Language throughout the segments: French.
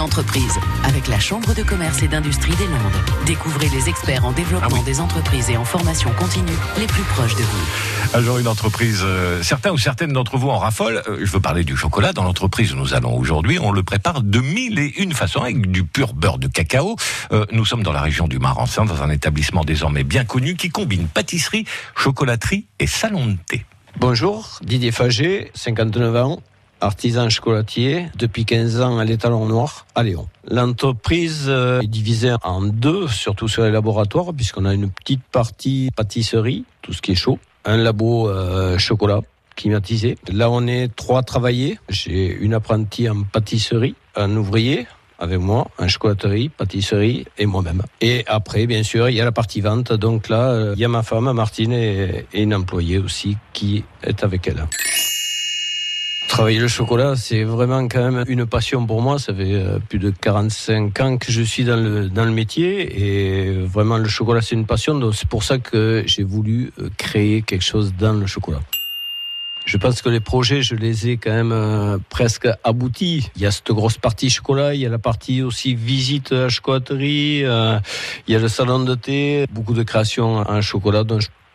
une entreprise avec la Chambre de commerce et d'industrie des Landes. Découvrez les experts en développement Ah oui. des entreprises et en formation continue les plus proches de vous. Alors une entreprise, euh, certains ou certaines d'entre vous en raffolent. Euh, je veux parler du chocolat. Dans l'entreprise où nous allons aujourd'hui, on le prépare de mille et une façons avec du pur beurre de cacao. Euh, nous sommes dans la région du Marançon, dans un établissement désormais bien connu qui combine pâtisserie, chocolaterie et salon de thé. Bonjour, Didier Fagé, 59 ans, artisan chocolatier, depuis 15 ans à l'étalon noir à Lyon. L'entreprise euh, est divisée en deux, surtout sur les laboratoires, puisqu'on a une petite partie pâtisserie, tout ce qui est chaud, un labo euh, chocolat climatisé. Là, on est trois à travailler. J'ai une apprentie en pâtisserie, un ouvrier avec moi, en chocolaterie, pâtisserie et moi-même. Et après, bien sûr, il y a la partie vente. Donc là, euh, il y a ma femme, Martine, et une employée aussi qui est avec elle. Travailler le chocolat, c'est vraiment quand même une passion pour moi. Ça fait euh, plus de 45 ans que je suis dans le, dans le métier et vraiment le chocolat, c'est une passion. Donc c'est pour ça que j'ai voulu euh, créer quelque chose dans le chocolat. Je pense que les projets, je les ai quand même euh, presque aboutis. Il y a cette grosse partie chocolat, il y a la partie aussi visite à la chocolaterie, il y a le salon de thé, beaucoup de créations en chocolat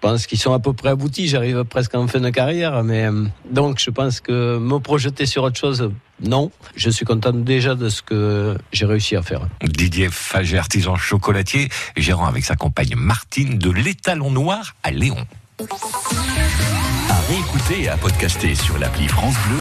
pense qu'ils sont à peu près aboutis. J'arrive presque en fin de carrière, mais euh, donc je pense que me projeter sur autre chose, non. Je suis content déjà de ce que j'ai réussi à faire. Didier Faget, artisan chocolatier, gérant avec sa compagne Martine de l'étalon noir à Léon. À réécouter et à podcaster sur l'appli France Bleu